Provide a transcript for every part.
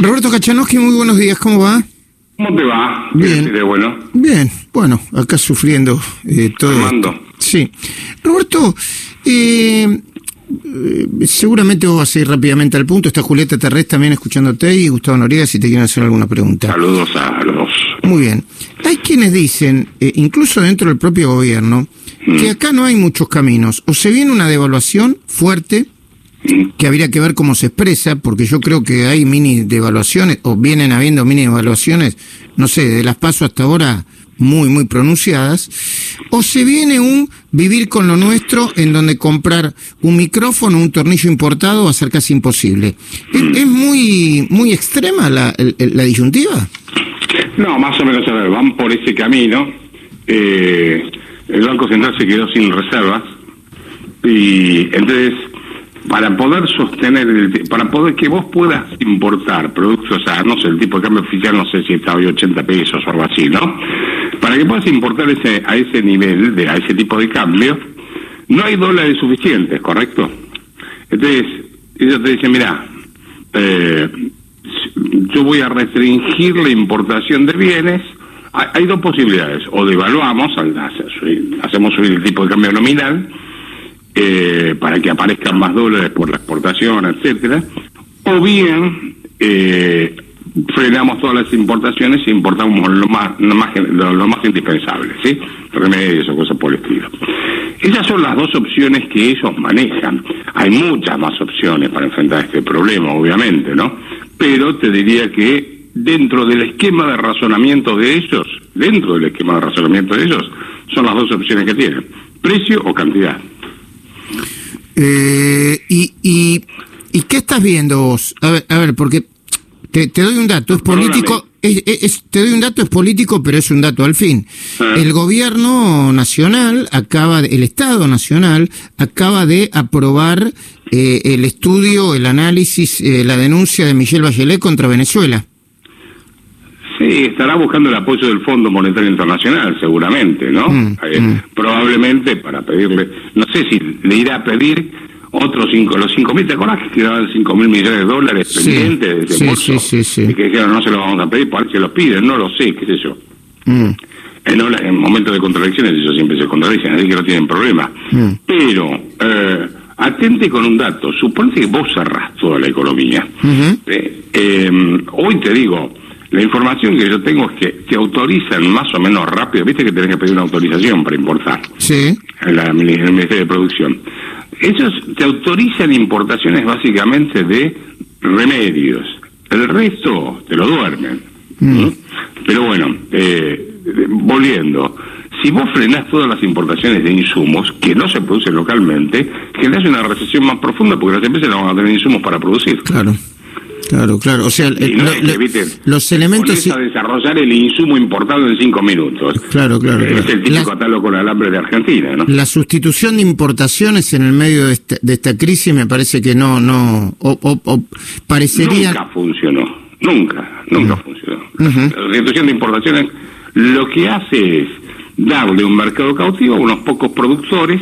Roberto Kachanowski, muy buenos días, ¿cómo va? ¿Cómo te va? Bien. ¿De bueno? Bien, bueno, acá sufriendo eh, todo. Armando. esto. Sí. Roberto, eh, eh, seguramente vos vas a ir rápidamente al punto. Está Julieta Terrés también escuchándote y Gustavo Noriega si te quieren hacer alguna pregunta. Saludos a los dos. Muy bien. Hay quienes dicen, eh, incluso dentro del propio gobierno, que acá no hay muchos caminos. O se viene una devaluación fuerte, que habría que ver cómo se expresa, porque yo creo que hay mini devaluaciones, o vienen habiendo mini devaluaciones, no sé, de las paso hasta ahora muy, muy pronunciadas, o se viene un vivir con lo nuestro en donde comprar un micrófono, un tornillo importado va a ser casi imposible. ¿Es, muy, muy extrema la, el- la disyuntiva? No, más o menos, a ver, van por ese camino. Eh, el Banco Central se quedó sin reservas y entonces para poder sostener, el, para poder que vos puedas importar productos, sea, no sé, el tipo de cambio oficial no sé si está hoy 80 pesos o algo así, ¿no? Para que puedas importar ese, a ese nivel, de, a ese tipo de cambio, no hay dólares suficientes, ¿correcto? Entonces, ellos te dicen, mira, eh, yo voy a restringir la importación de bienes. Hay, hay dos posibilidades, o devaluamos, hacemos subir el tipo de cambio nominal, eh, para que aparezcan más dólares por la exportación, etcétera, o bien eh, frenamos todas las importaciones e importamos lo más, lo más, lo, lo más indispensable, ¿sí? Remedios o cosas por el estilo. Esas son las dos opciones que ellos manejan. Hay muchas más opciones para enfrentar este problema, obviamente, ¿no? Pero te diría que dentro del esquema de razonamiento de ellos, dentro del esquema de razonamiento de ellos, son las dos opciones que tienen, precio o cantidad. Eh, y, y, ¿Y qué estás viendo vos? A ver, a ver porque te, te doy un dato, es político, es, es- es- te doy un dato, es político, pero es un dato al fin. Ah. El gobierno nacional acaba, de- el Estado nacional acaba de aprobar eh, el estudio, el análisis, eh, la denuncia de Michelle Bachelet contra Venezuela. Sí, estará buscando el apoyo del Fondo Monetario Internacional, seguramente, ¿no? Mm, Eh, mm. Probablemente para pedirle, no sé si le irá a pedir otros cinco, los cinco mil, ¿te acordás que quedaban cinco mil millones de dólares Sí, pendientes de sí, sí, sí, sí. Y que dijeron, no se los vamos a pedir, por ahí se los piden, no lo sé, qué sé yo. Mm, En, momentos de contradicciones ellos siempre se contradicen, así que no tienen problema. Pero, eh, atente con un dato, suponte que vos cerrás toda la economía. Eh, hoy te digo, la información que yo tengo es que te autorizan más o menos rápido, viste que tenés que pedir una autorización para importar sí, en, la- en el Ministerio de Producción. Ellos te autorizan importaciones básicamente de remedios, el resto te lo duermen. Mm. ¿Mm? Pero bueno, eh, eh, volviendo, si vos frenás todas las importaciones de insumos que no se producen localmente, generás una recesión más profunda porque las empresas no van a tener insumos para producir. claro. Claro, claro. O sea, el- lo- viste, los elementos... ponés a desarrollar el insumo importado en cinco minutos. Claro, claro, Es claro. el típico atarlo con alambre de Argentina, ¿no? La sustitución de importaciones en el medio de esta, de esta crisis me parece que no, no, o, o- o parecería... Nunca funcionó, nunca, nunca funcionó. La restitución de importaciones lo que hace es darle un mercado cautivo a unos pocos productores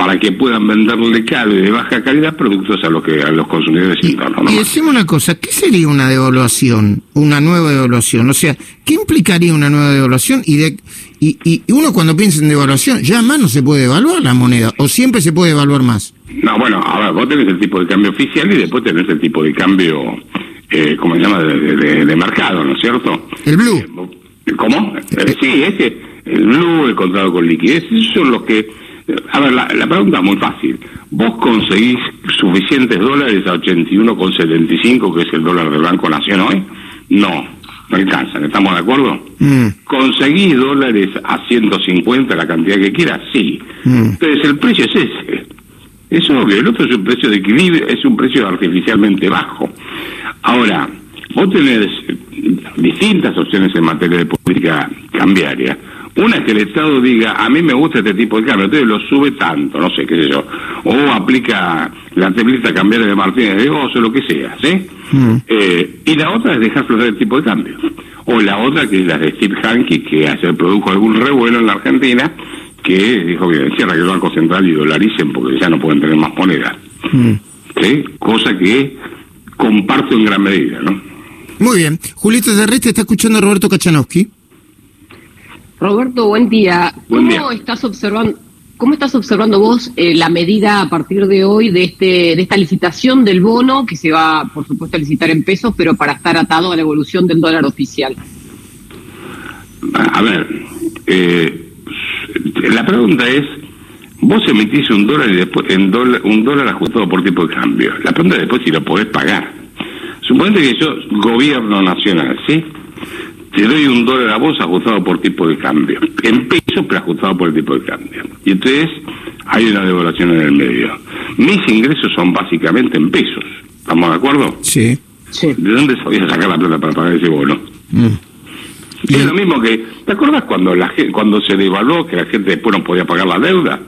para que puedan venderle caro y de baja calidad productos a los que a los consumidores internos. ¿no? Y decimos una cosa, ¿qué sería una devaluación? Una nueva devaluación. O sea, ¿qué implicaría una nueva devaluación? Y, de, y, y uno cuando piensa en devaluación, ya más no se puede devaluar la moneda, o siempre se puede devaluar más. No, bueno, a ver, vos tenés el tipo de cambio oficial y después tenés el tipo de cambio, eh, ¿cómo se llama?, de, de- de mercado, ¿no es cierto? El blue. Eh, ¿Cómo? Eh, sí, ese, el blue, el contrato con liquidez, esos son los que... A ver, la, la pregunta es muy fácil. ¿Vos conseguís suficientes dólares a 81,75, que es el dólar del Banco Nación hoy? No, no alcanzan, ¿estamos de acuerdo? Mm, ¿Conseguís dólares a 150, la cantidad que quieras? Sí. Mm. Entonces el precio es ese. Es obvio, el otro es un precio de equilibrio, es un precio artificialmente bajo. Ahora, vos tenés distintas opciones en materia de política cambiaria. Una es que el Estado diga, a mí me gusta este tipo de cambio, entonces lo sube tanto, no sé, qué sé yo. O aplica la templita cambiaria de Martínez de Oz o lo que sea, ¿sí? Mm. Eh, y la otra es dejar flotar el tipo de cambio. O la otra que es la de Steve Hanke, que ayer produjo algún revuelo en la Argentina, que dijo que cierra que el Banco Central y dolaricen porque ya no pueden tener más moneda. mm. ¿Sí? Cosa que comparto en gran medida, ¿no? Muy bien. Julito Terrestre está escuchando a Roberto Kachanowski. Roberto, buen día. Buen ¿Cómo día. estás observando? ¿Cómo estás observando vos eh, la medida a partir de hoy de este de esta licitación del bono que se va, por supuesto, a licitar en pesos, pero para estar atado a la evolución del dólar oficial? A ver, eh, la pregunta es, vos emitís un dólar y después en dólar, un dólar ajustado por tipo de cambio. La pregunta es después si lo podés pagar. Suponete que yo, gobierno nacional, ¿sí? Te doy un dólar a vos ajustado por tipo de cambio. En pesos, pero ajustado por el tipo de cambio. Y entonces hay una devaluación en el medio. Mis ingresos son básicamente en pesos. ¿Estamos de acuerdo? Sí. Sí. ¿De dónde sabía sacar la plata para pagar ese bono? Mm. Es lo mismo que, ¿te acuerdas cuando la cuando se devaluó que la gente después no podía pagar la deuda?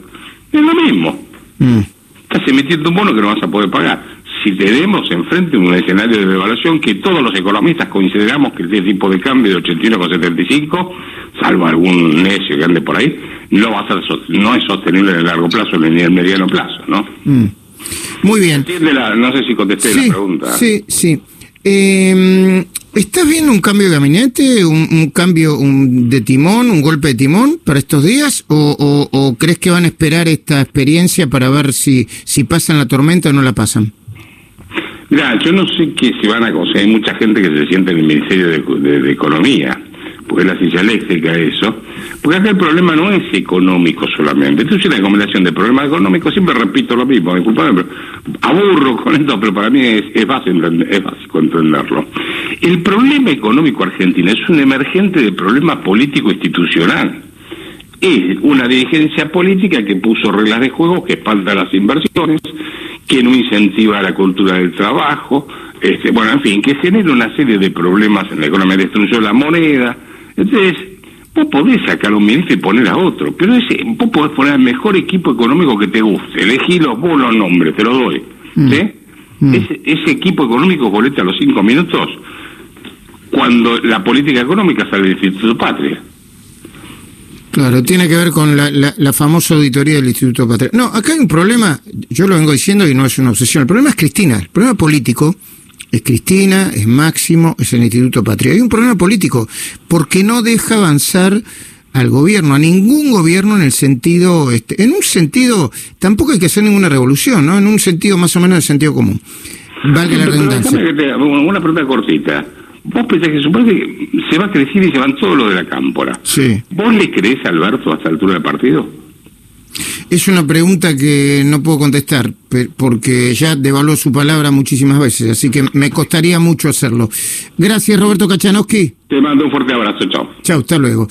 Es lo mismo. Mm. Estás emitiendo un bono que no vas a poder pagar. Si tenemos enfrente un escenario de devaluación que todos los economistas consideramos que este tipo de cambio de 81,75, salvo algún necio que ande por ahí, no va a ser no es sostenible en el largo plazo ni en el mediano plazo, ¿no? Mm. Muy bien. ¿Entiende la- no sé si contesté Sí, la pregunta. sí, sí. Eh, ¿Estás viendo un cambio de gabinete, un, un cambio un- de timón, un golpe de timón para estos días? ¿O, o- o crees que van a esperar esta experiencia para ver si, si pasan la tormenta o no la pasan? Mira, yo no sé que si van a conseguir, hay mucha gente que se siente en el Ministerio de, Economía, porque es la silla eléctrica eso, porque acá el problema no es económico solamente, esto es una combinación de problemas económicos, siempre repito lo mismo, disculpame, pero aburro con esto, pero para mí es, fácil es básico entenderlo. El problema económico argentino es un emergente de problema político institucional. Es una dirigencia política que puso reglas de juego que espanta las inversiones, que no incentiva la cultura del trabajo, este, bueno, en fin, que genera una serie de problemas en la economía, destruyó la moneda. Entonces, vos podés sacar a un ministro y poner a otro, pero ese, vos podés poner al mejor equipo económico que te guste, elegilo vos los nombres, te lo doy. ¿sí? Mm. Ese, ese equipo económico volete a los cinco minutos cuando la política económica sale del Instituto Patria. Claro, tiene que ver con la, la- la famosa auditoría del Instituto Patria. No, acá hay un problema, yo lo vengo diciendo y no es una obsesión. El problema es Cristina. El problema político es Cristina, es Máximo, es el Instituto Patria. Hay un problema político porque no deja avanzar al gobierno, a ningún gobierno en el sentido, este, en un sentido, tampoco hay que hacer ninguna revolución, ¿no? En un sentido más o menos de sentido común. Valga la redundancia. te- una pregunta cortita. Vos pensás que supone que se va a crecer y se van todos los de la cámpora. Sí. ¿Vos le crees a Alberto a esta altura del partido? Es una pregunta que no puedo contestar porque ya devaluó su palabra muchísimas veces, así que me costaría mucho hacerlo. Gracias, Roberto Kachanowski. Te mando un fuerte abrazo, chao. Chao, hasta luego.